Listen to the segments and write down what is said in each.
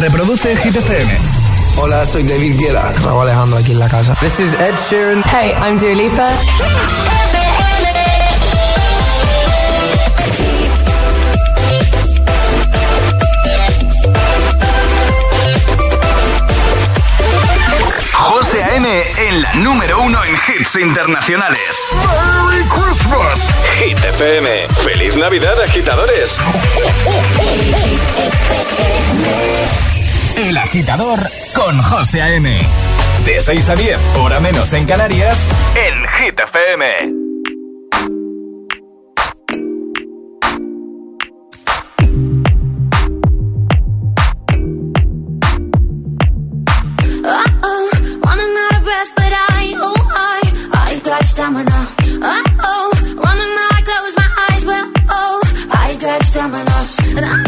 Reproduce Hit FM. Hola, soy David Guetta. Raúl Alejandro aquí en la casa. This is Ed Sheeran. Hey, I'm Dua Lipa. A.M. en la número uno en hits internacionales. ¡Merry Christmas! Hit FM. ¡Feliz Navidad, agitadores! El agitador con José A.M. De 6 a 10, hora menos en Canarias, en Hit FM. And I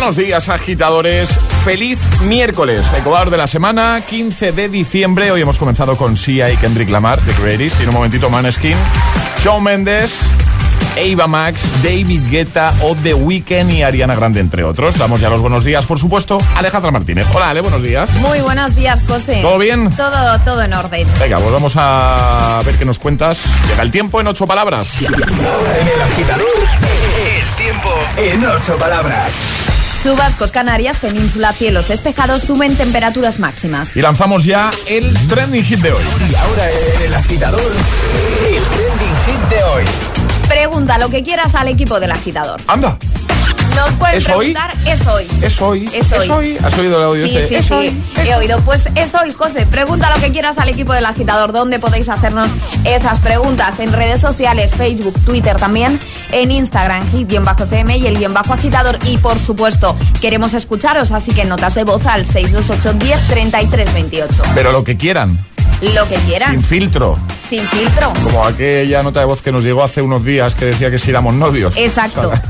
Buenos días, agitadores. Feliz miércoles, Ecuador de la semana, 15 de diciembre. Hoy hemos comenzado con Sia y Kendrick Lamar, The Greatest, y en un momentito Maneskin, Shawn Mendes, Ava Max, David Guetta o The Weeknd y Ariana Grande, entre otros. Damos ya los buenos días, por supuesto, Alejandra Martínez. Hola, Ale, buenos días. Muy buenos días, José. ¿Todo bien? Todo, todo en orden. Venga, pues vamos a ver qué nos cuentas. Llega el tiempo en ocho palabras. En el agitador, el tiempo en ocho palabras. Chubascos Canarias, península, cielos despejados, suben temperaturas máximas. Y lanzamos ya el trending hit de hoy. Y ahora el agitador, el trending hit de hoy. Pregunta lo que quieras al equipo del agitador. Anda, Nos pueden ¿Es hoy? preguntar, es hoy. es hoy. Es hoy. ¿Has oído el audio Sí, ese? sí, es sí, hoy. he oído. Pues es hoy, José. Pregunta lo que quieras al equipo del agitador. ¿Dónde podéis hacernos esas preguntas? En redes sociales, Facebook, Twitter también, en Instagram, hit-fm y el guion bajo agitador. Y por supuesto, queremos escucharos, así que notas de voz al 628 10 33 28. Pero lo que quieran. Lo que quieran. Sin filtro. Sin filtro. Como aquella nota de voz que nos llegó hace unos días que decía que si éramos novios. Exacto.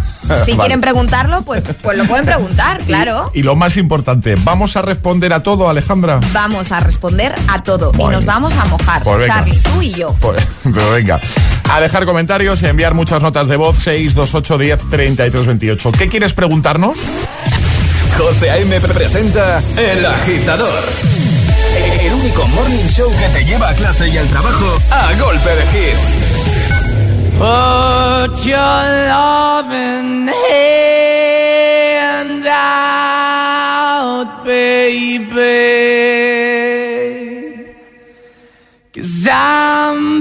Si quieren preguntarlo, pues, pues lo pueden preguntar, claro. Y, lo más importante, ¿vamos a responder a todo, Alejandra? Vamos a responder a todo y nos vamos a mojar. Pues Charlie, tú y yo. Pues, pero venga. A dejar comentarios y enviar muchas notas de voz 628 10 33 28. ¿Qué quieres preguntarnos? José A.M. presenta El Agitador. El único morning show que te lleva a clase y al trabajo a golpe de hits. Put your loving hand out, baby. Cause I'm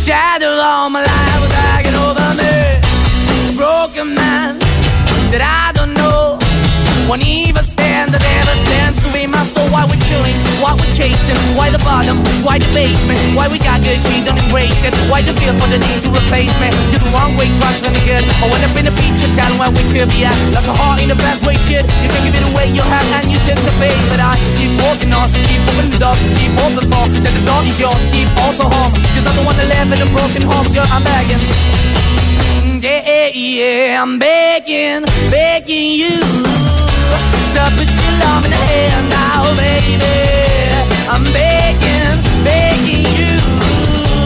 shadow all my life was hanging over me. Broken man that I don't know. Won't even stand, that ever stands to be my soul. Why we're chilling, why we're chasing, why the bottom, why the basement, why we got good, she don't embrace it. Why the feel for the need to replace me? You're the wrong way, trying to the good. I went up in a feature town where we could be at. Like a heart in the best way, shit. You on, keep moving the door, keep open for that the door is yours, keep also home. Cause I'm the one that live in a broken home, girl, I'm begging. Yeah, yeah, I'm begging, begging you to put your love in the hand now, baby. I'm begging, begging you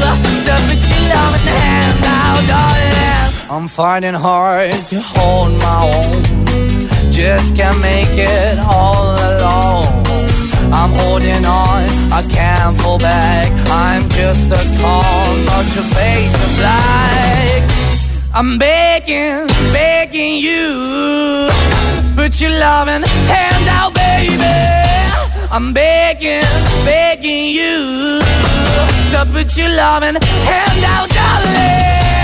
to put your love in the hand now, darling. I'm finding hard to hold my own, just can't make it all alone. I'm holding on, I can't fall back. I'm just a call, not your face of. I'm begging, begging you, put your loving hand out, baby. I'm begging, begging you to put your loving hand out, darling.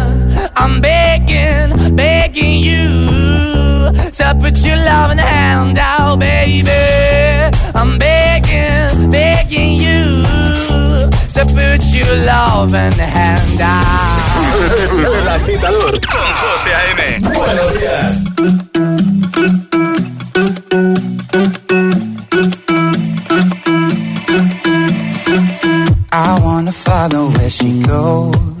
I'm begging, begging you to put your loving hand out, baby. I'm begging, begging you to put your loving hand out. El agitador con José A.M. Buenos días. I wanna follow where she goes.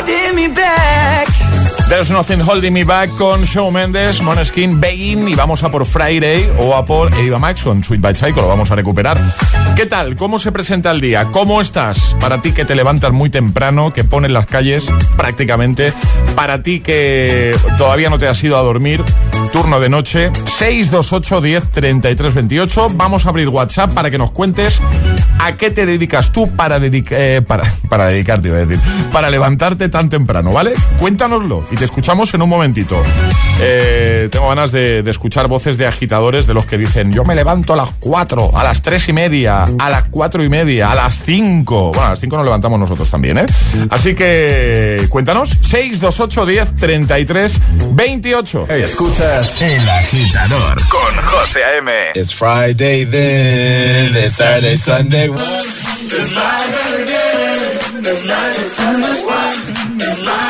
Holding me back. There's Nothing Holding Me Back con Shawn Mendes, Moneskin, Begin y vamos a por Friday o a por Eva Max con Sweet by Psycho, lo vamos a recuperar. ¿Qué tal? ¿Cómo se presenta el día? ¿Cómo estás? Para ti que te levantas muy temprano, que pones las calles prácticamente, para ti que todavía no te has ido a dormir, turno de noche, 628 10 33 28. Vamos a abrir WhatsApp para que nos cuentes a qué te dedicas tú para, dedica- eh, para, dedicarte, para levantarte tan temprano, ¿vale? Cuéntanoslo te escuchamos en un momentito. Eh, tengo ganas de, de escuchar voces de agitadores de los que dicen, yo me levanto a las 4, a las 3 y media, a las 4 y media, a las 5. Bueno, a las 5 nos levantamos nosotros también, ¿eh? Así que cuéntanos, 628 10 33 28. Escuchas El Agitador con José A.M. It's Friday then, it's Saturday, Sunday. I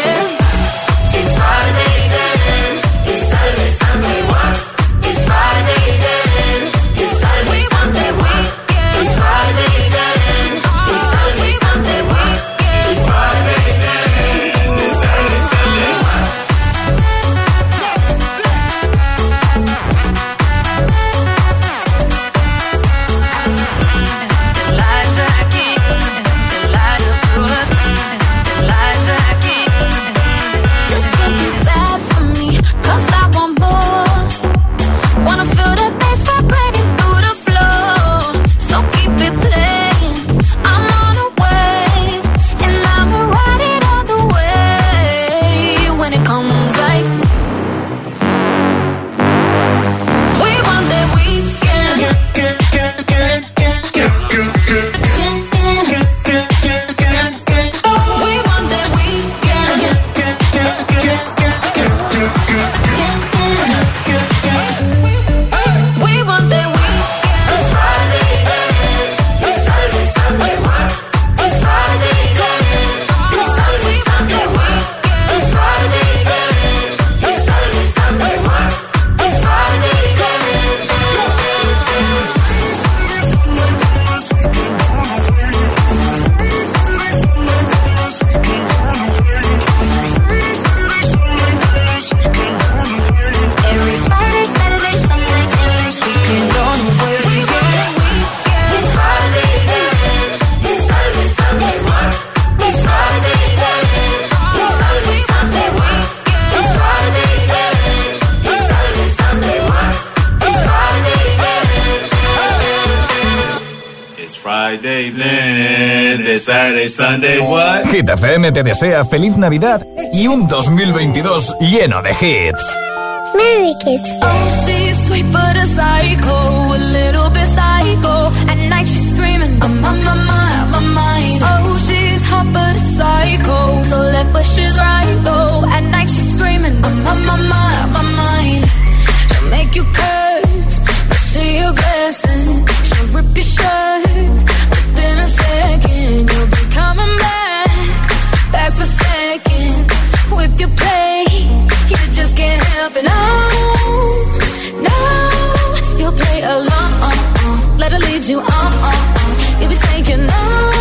Sunday? Hit FM te desea feliz Navidad y un 2022 lleno de hits. Merry Kids. Oh, she's sweet but a psycho, a little bit psycho. At night she's screaming, I'm on my mind, my mind. Oh, she's hot but a psycho, so left but she's right though. At night she's screaming, I'm on my mind, my mind. She'll make you cry. you on, on, on. You be saying no.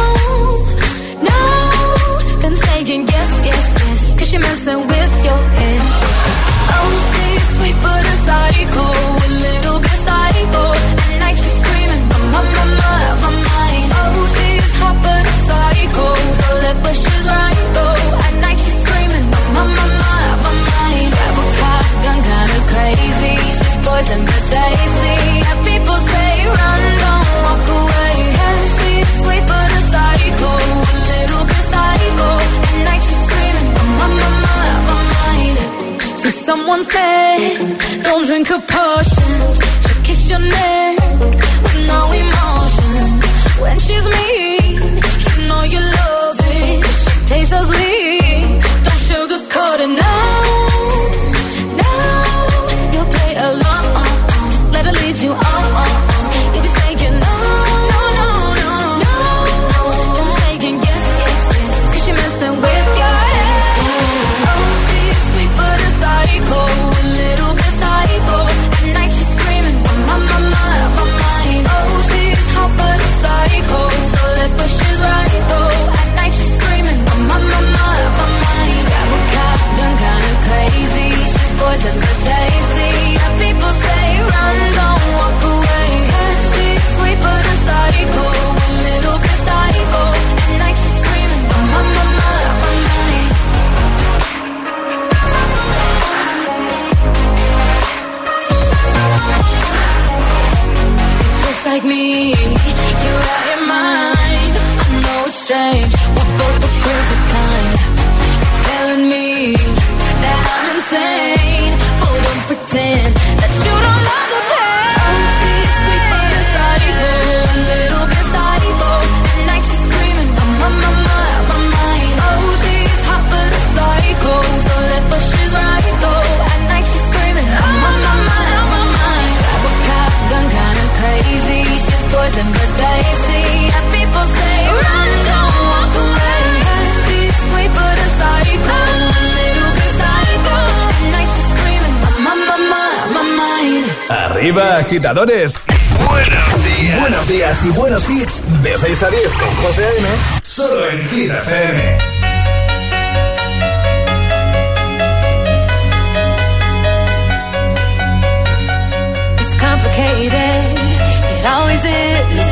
Arriba, agitadores. Buenos días. Y buenos hits. De 6 a 10 con José M. Solo en Hit FM. It's complicated. It always is.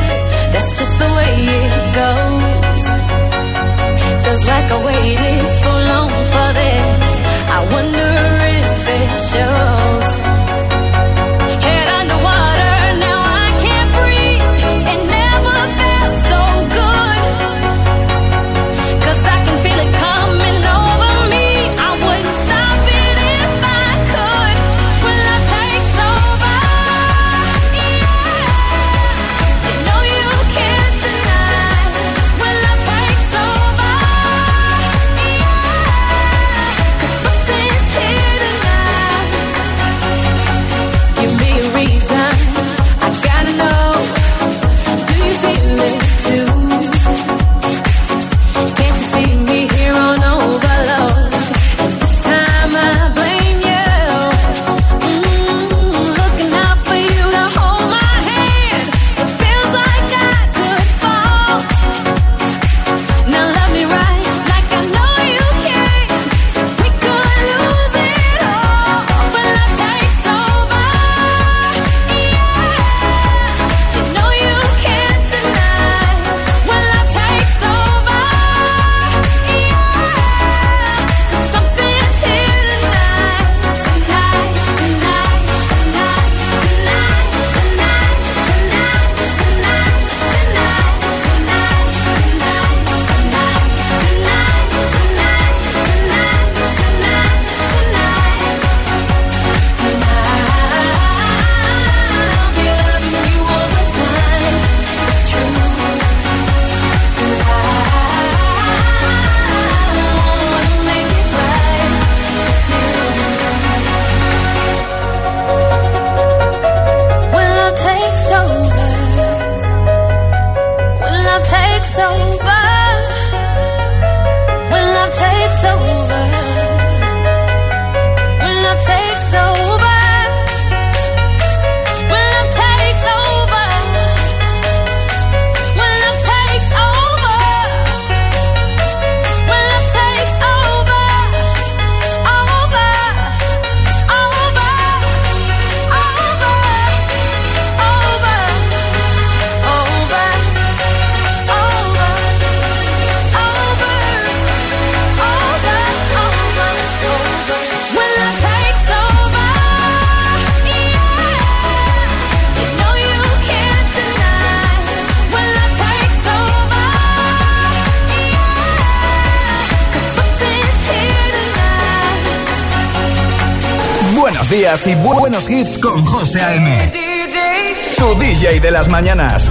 That's just the way it goes. Feels like I waited so long for this. I wonder if it shows. Buenos días y buenos hits con José A.M. Tu DJ de las mañanas.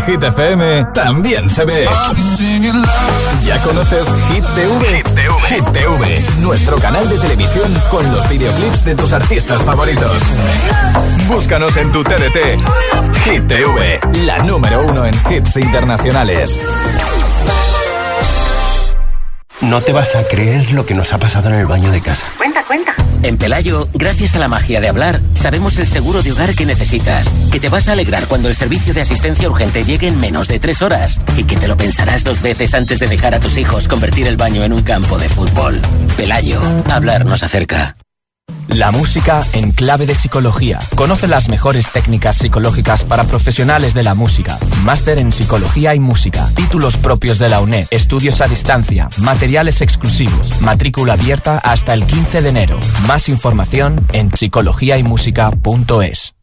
De Hit FM también se ve. ¿Ya conoces Hit TV? Hit TV? nuestro canal de televisión con los videoclips de tus artistas favoritos. Búscanos en tu TDT. Hit TV, la número uno en hits internacionales. No te vas a creer lo que nos ha pasado en el baño de casa. Cuenta, cuenta. En Pelayo, gracias a la magia de hablar, sabemos el seguro de hogar que necesitas, que te vas a alegrar cuando el servicio de asistencia urgente llegue en menos de tres horas y que te lo pensarás dos veces antes de dejar a tus hijos convertir el baño en un campo de fútbol. Pelayo, hablar nos acerca. La música en clave de psicología. Conoce las mejores técnicas psicológicas para profesionales de la música. Máster en psicología y música. Títulos propios de la UNED. Estudios a distancia. Materiales exclusivos. Matrícula abierta hasta el 15 de enero. Más información en psicologiaymusica.es.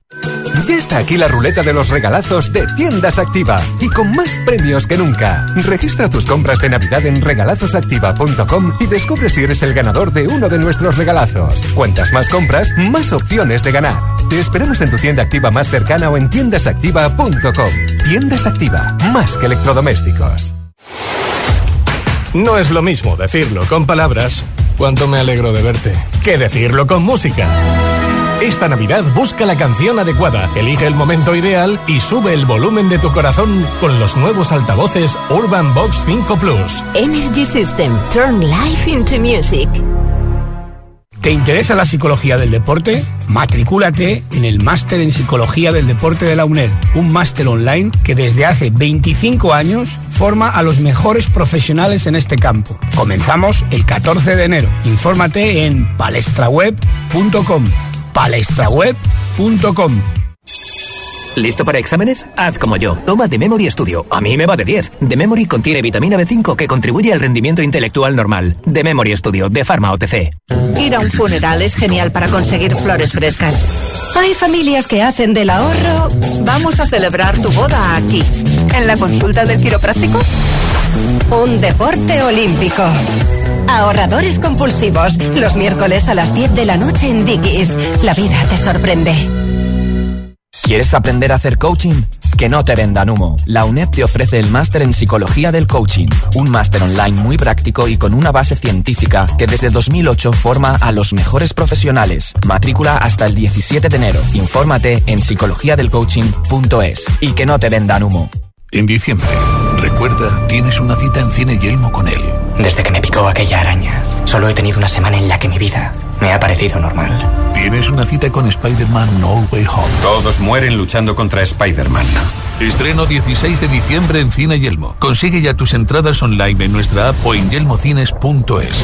Ya está aquí la ruleta de los regalazos de Tiendas Activa y con más premios que nunca. Registra tus compras de Navidad en regalazosactiva.com y descubre si eres el ganador de uno de nuestros regalazos. Cuantas más compras, más opciones de ganar. Te esperamos en tu tienda activa más cercana o en tiendasactiva.com. Tiendas Activa, más que electrodomésticos. No es lo mismo decirlo con palabras, cuánto me alegro de verte, que decirlo con música. Esta Navidad busca la canción adecuada, elige el momento ideal y sube el volumen de tu corazón con los nuevos altavoces Urban Box 5 Plus. Energy System. Turn life into music. ¿Te interesa la psicología del deporte? Matricúlate en el Máster en Psicología del Deporte de la UNED, un máster online que desde hace 25 años forma a los mejores profesionales en este campo. Comenzamos el 14 de enero. Infórmate en palestraweb.com. palestraweb.com. ¿Listo para exámenes? Haz como yo. Toma The Memory Studio. A mí me va de 10. The Memory contiene vitamina B5 que contribuye al rendimiento intelectual normal. The Memory Studio de Pharma OTC. Ir a un funeral es genial para conseguir flores frescas. Hay familias que hacen del ahorro. Vamos a celebrar tu boda aquí. ¿En la consulta del quiropráctico? Un deporte olímpico. Ahorradores compulsivos. Los miércoles a las 10 de la noche en Dickies. La vida te sorprende. ¿Quieres aprender a hacer coaching? Que no te vendan humo. La UNED te ofrece el máster en psicología del coaching, un máster online muy práctico y con una base científica que desde 2008 forma a los mejores profesionales. Matrícula hasta el 17 de enero. Infórmate en psicologiadelcoaching.es y que no te vendan humo. En diciembre, recuerda, tienes una cita en Cine Yelmo con él. Desde que me picó aquella araña, solo he tenido una semana en la que mi vida me ha parecido normal. Tienes una cita con Spider-Man No Way Home. Todos mueren luchando contra Spider-Man. Estreno 16 de diciembre en Cine Yelmo. Consigue ya tus entradas online en nuestra app o en yelmocines.es.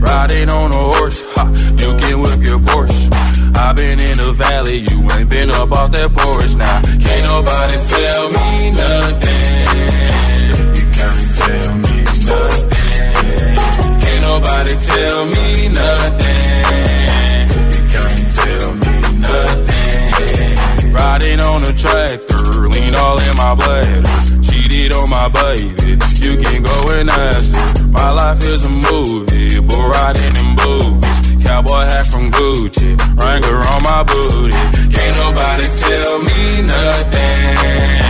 Riding on a horse, ha, you can whip your Porsche. I've been in the valley, you ain't been up off that porch now. Can't nobody tell me nothing. You can't tell me nothing. Can't nobody tell me nothing. You can't tell me nothing. Riding on a tractor, lean all in my bladder. Cheated on my baby, you can go and ask her. My life is a movie, but riding in boobies. Cowboy hat from Gucci, Wrangler on my booty. Can't nobody tell me nothing.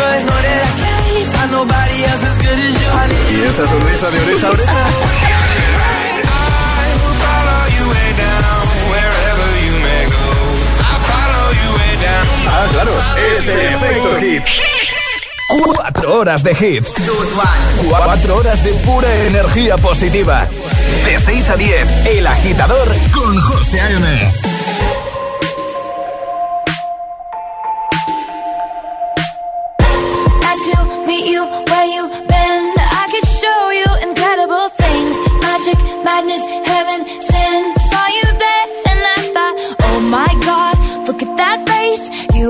I never could. Know that I can't find nobody else as good as you. I need Y esa sonrisa de oreja a oreja. Ah, claro, ese efecto hit. Cuatro horas de hits. Cuatro horas de pura energía positiva. De 6 a 10, El Agitador con José A.M.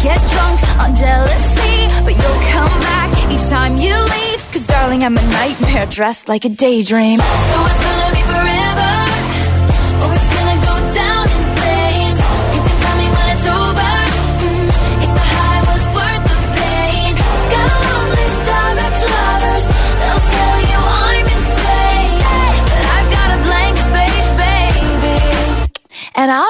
Get drunk on jealousy, but you'll come back each time you leave. Cause darling, I'm a nightmare dressed like a daydream. So it's gonna be forever, or it's gonna go down in flames. You can tell me when it's over. mm, if the high was worth the pain. Got a long list of ex-lovers. They'll tell you I'm insane, but I've got a blank space, baby and I'll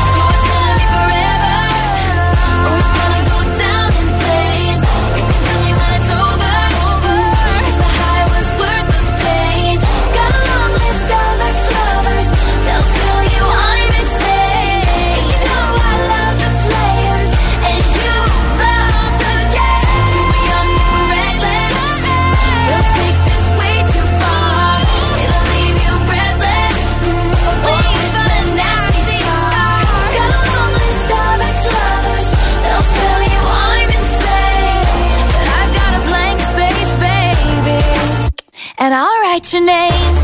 And I'll write your name.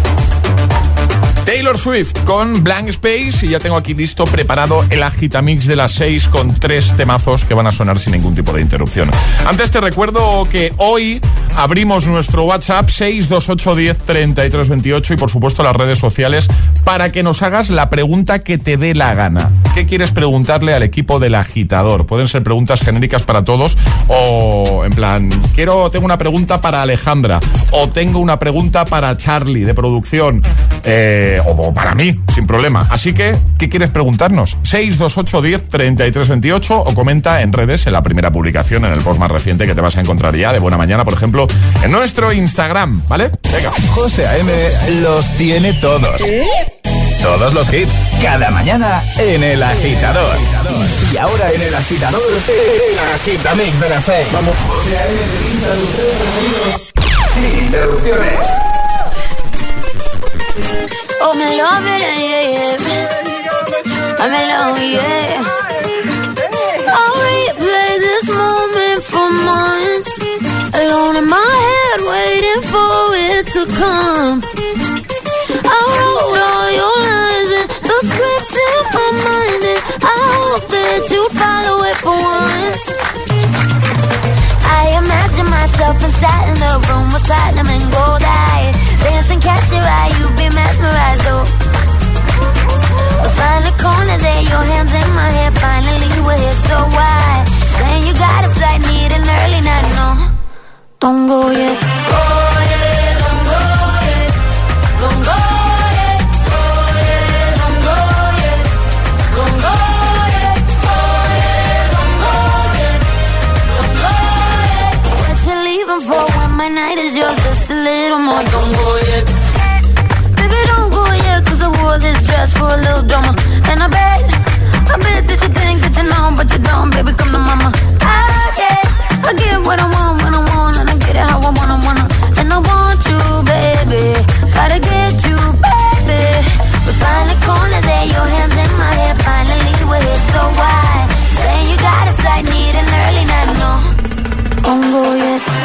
Taylor Swift con Blank Space y ya tengo aquí listo preparado el agitamix de las 6 con tres temazos que van a sonar sin ningún tipo de interrupción. Antes te recuerdo que hoy abrimos nuestro WhatsApp 628103328 y por supuesto las redes sociales para que nos hagas la pregunta que te dé la gana. ¿Qué quieres preguntarle al equipo del agitador? Pueden ser preguntas genéricas para todos o en plan, quiero tengo una pregunta para Alejandra o tengo una pregunta para Charlie de producción. Eh, o para mí, sin problema. Así que, ¿qué quieres preguntarnos? 628 10 33 28 o comenta en redes en la primera publicación, en el post más reciente que te vas a encontrar ya de buena mañana, por ejemplo, en nuestro Instagram, ¿vale? Venga. José A.M. los tiene todos. Todos los hits, cada mañana en El Agitador. Y ahora en El Agitador, el Agitamix de las 6. Vamos. José A.M. te pincha los tres sonidos sin interrupciones. Oh, me love it, yeah, yeah. Oh, I'm in love, yeah. I'll replay this moment for months. Alone in my head, waiting for it to come. I wrote all your lines and the scripts in my mind, and I hope that you follow it for once. I imagine myself inside in the room with platinum and gold eyes. Dancing, catch your eye, you be mesmerized, oh. We'll find a corner there, your hands in my hair. Finally, we're here, so why? Saying you got a flight, need an early night, no. Don't go yet. Go yet, More. Don't go yet. Baby, don't go yet, cause I wore this dress for a little drama. And I bet, I bet that you think that you know, but you don't, baby, come to mama. I get, I get what I want when I want, and I get it how I wanna, wanna. And I want you, baby, gotta get you, baby. We find a corner there, your hands in my hair, finally we're here, so why? Saying you got a flight, need an early night, no. Don't go yet.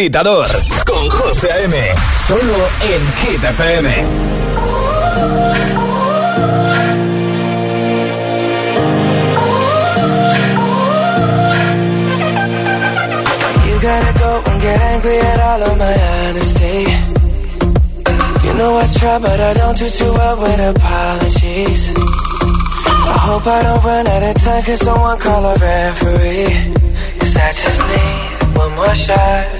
Agitador con José A.M. Solo en Hit FM. You gotta go and get angry at all of my honesty. You know I try, but I don't do too well with apologies. I hope I don't run out of time, cause someone call a referee. Cause I just need one more shot,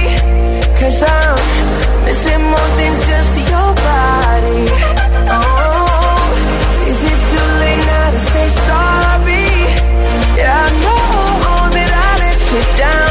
Cause I'm missing more than just your body. Oh, is it too late now to say sorry? Yeah, I know that I let you down.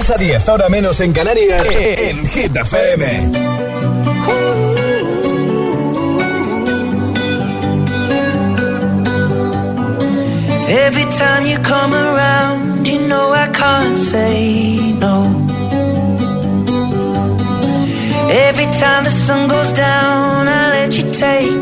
6 a 10, ahora menos en Canarias, en Hit FM. Every time you come around, you know I can't say no. Every time the sun goes down, I let you take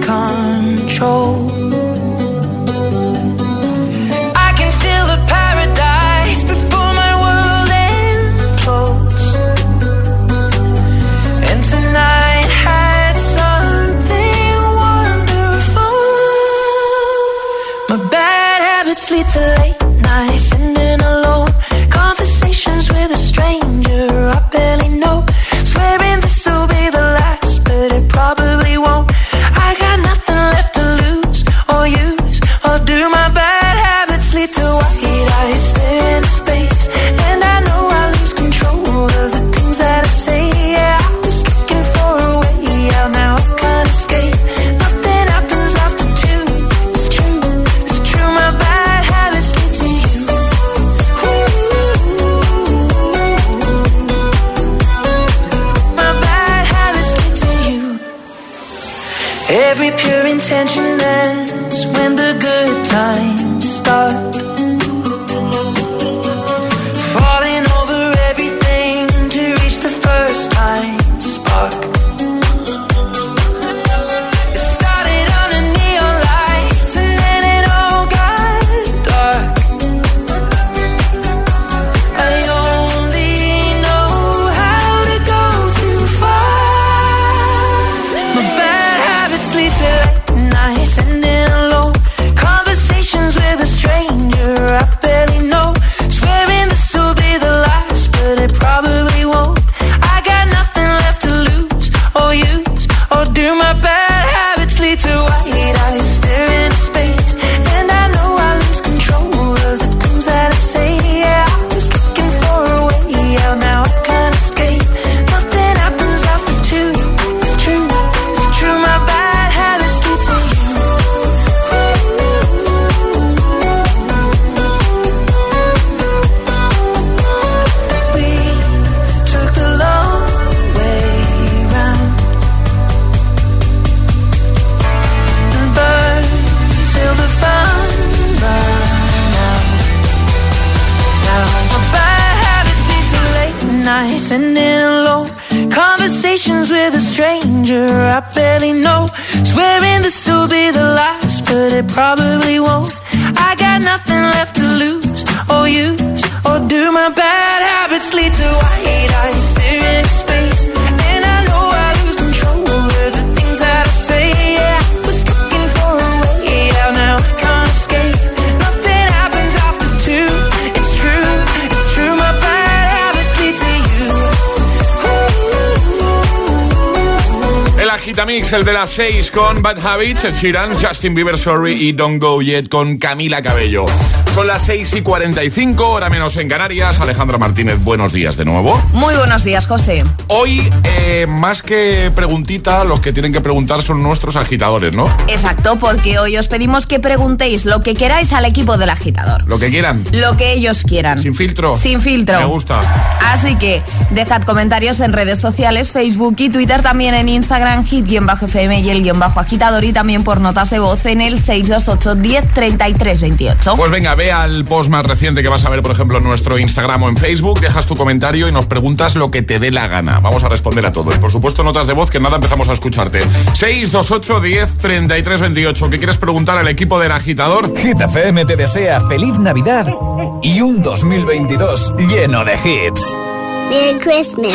El Agitamix, el de las 6 con Bad Habits, Ed Sheeran, Justin Bieber Sorry y Don't Go Yet con Camila Cabello. Son las 6 y 45, hora menos en Canarias. Alejandra Martínez, buenos días de nuevo. Muy buenos días, José. Hoy, eh, más que preguntita, los que tienen que preguntar son nuestros agitadores, ¿no? Exacto, porque hoy os pedimos que preguntéis lo que queráis al equipo del agitador. Lo que quieran. Lo que ellos quieran. Sin filtro. Sin filtro. Me gusta. Así que dejad comentarios en redes sociales, Facebook y Twitter, también en Instagram, hit-fm y el guion bajo agitador y también por notas de voz en el 628 10 33 28. Pues venga, ve al post más reciente que vas a ver, por ejemplo, en nuestro Instagram o en Facebook, dejas tu comentario y nos preguntas lo que te dé la gana. Vamos a responder a todo. Y por supuesto, notas de voz que nada empezamos a escucharte. 628 10 33 28. ¿Qué quieres preguntar al equipo del agitador? Hit FM te desea feliz Navidad y un 2022 lleno de hits. Merry Christmas.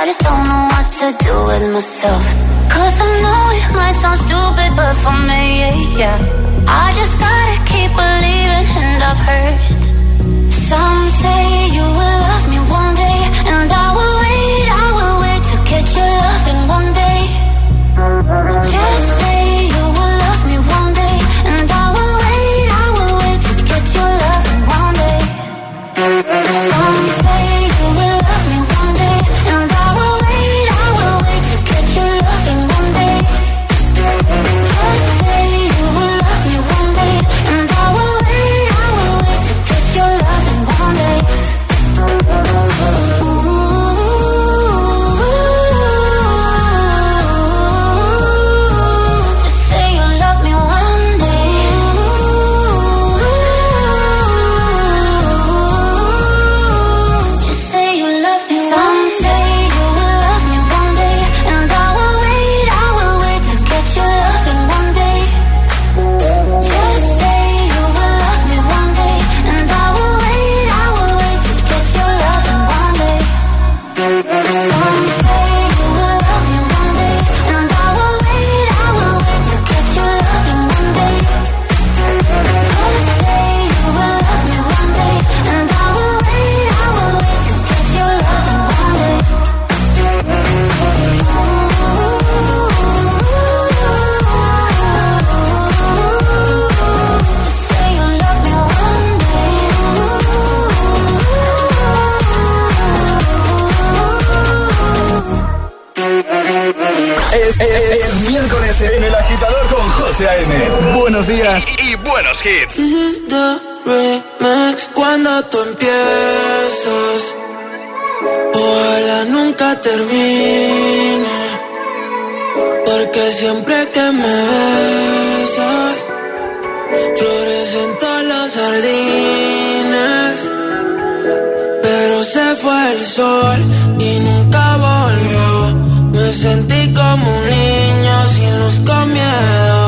I just don't know what to do with myself. Cause I know it might sound stupid, but for me, yeah. I just gotta keep believing, and I've heard some say you will Buenos días y, buenos hits. This is the remix cuando tú empiezas. Ojalá nunca termine. Porque siempre que me besas, florecen todos los jardines. Pero pero se fue el sol y nunca volvió. Me sentí como un niño sin luz con miedo.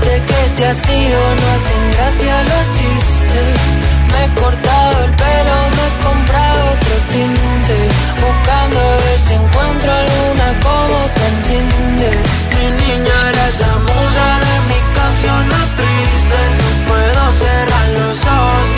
Desde que te has ido no hacen gracia los chistes. Me he cortado el pelo, me he comprado otro tinte. Buscando a ver si encuentro alguna como te entiende. Mi niña eres la musa de mis canciones tristes. No puedo cerrar los ojos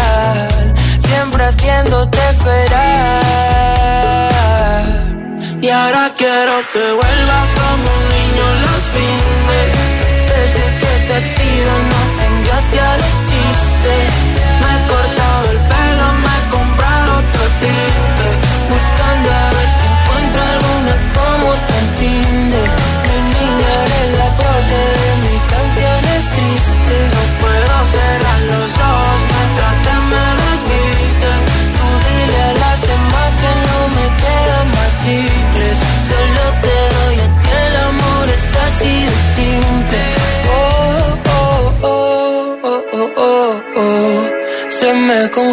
siempre haciéndote esperar. Y ahora quiero que vuelvas como un niño los fines. Desde que te has ido no hacen gracia los chistes. Me he cortado el pelo, me he comprado otro tinte. Buscando a ver si encuentro alguna como entiende. Mi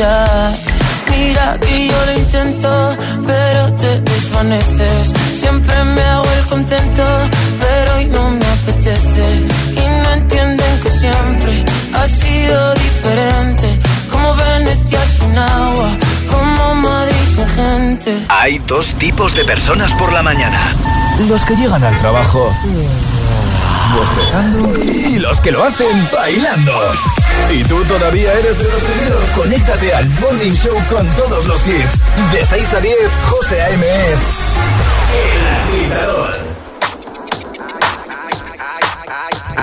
Mira que yo lo intento, pero te desvaneces. Siempre me hago el contento, pero hoy no me apetece. Y no entienden que siempre ha sido diferente. Como Venecia sin agua, como Madrid sin gente. Hay dos tipos de personas por la mañana. Los que llegan al trabajo bostezando y los que lo hacen bailando. Y tú todavía eres de los primeros. Conéctate al Morning Show con todos los hits. De 6 a 10, José A.M. El agitador.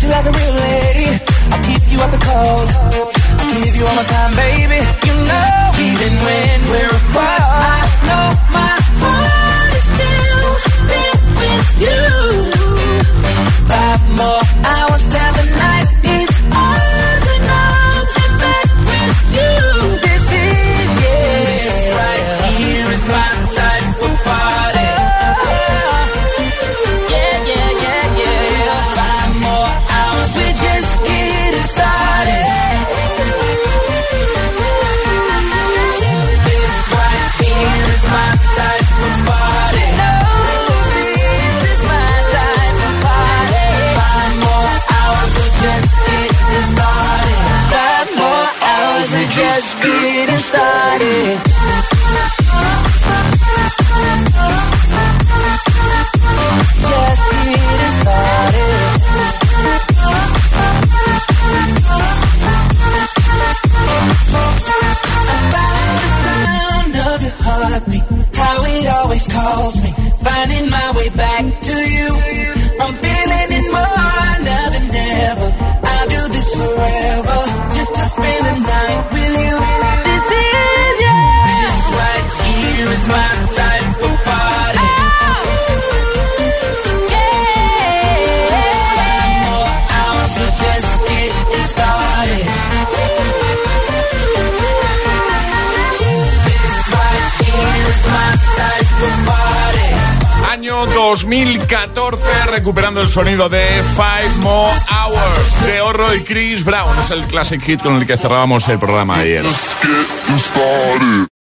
treat you like a real lady. I'll keep you out the cold. I'll give you all my time, baby. You know, even when 2014, recuperando el sonido de Five More Hours de Horro y Chris Brown. Es el classic hit con el que cerrábamos el programa ayer.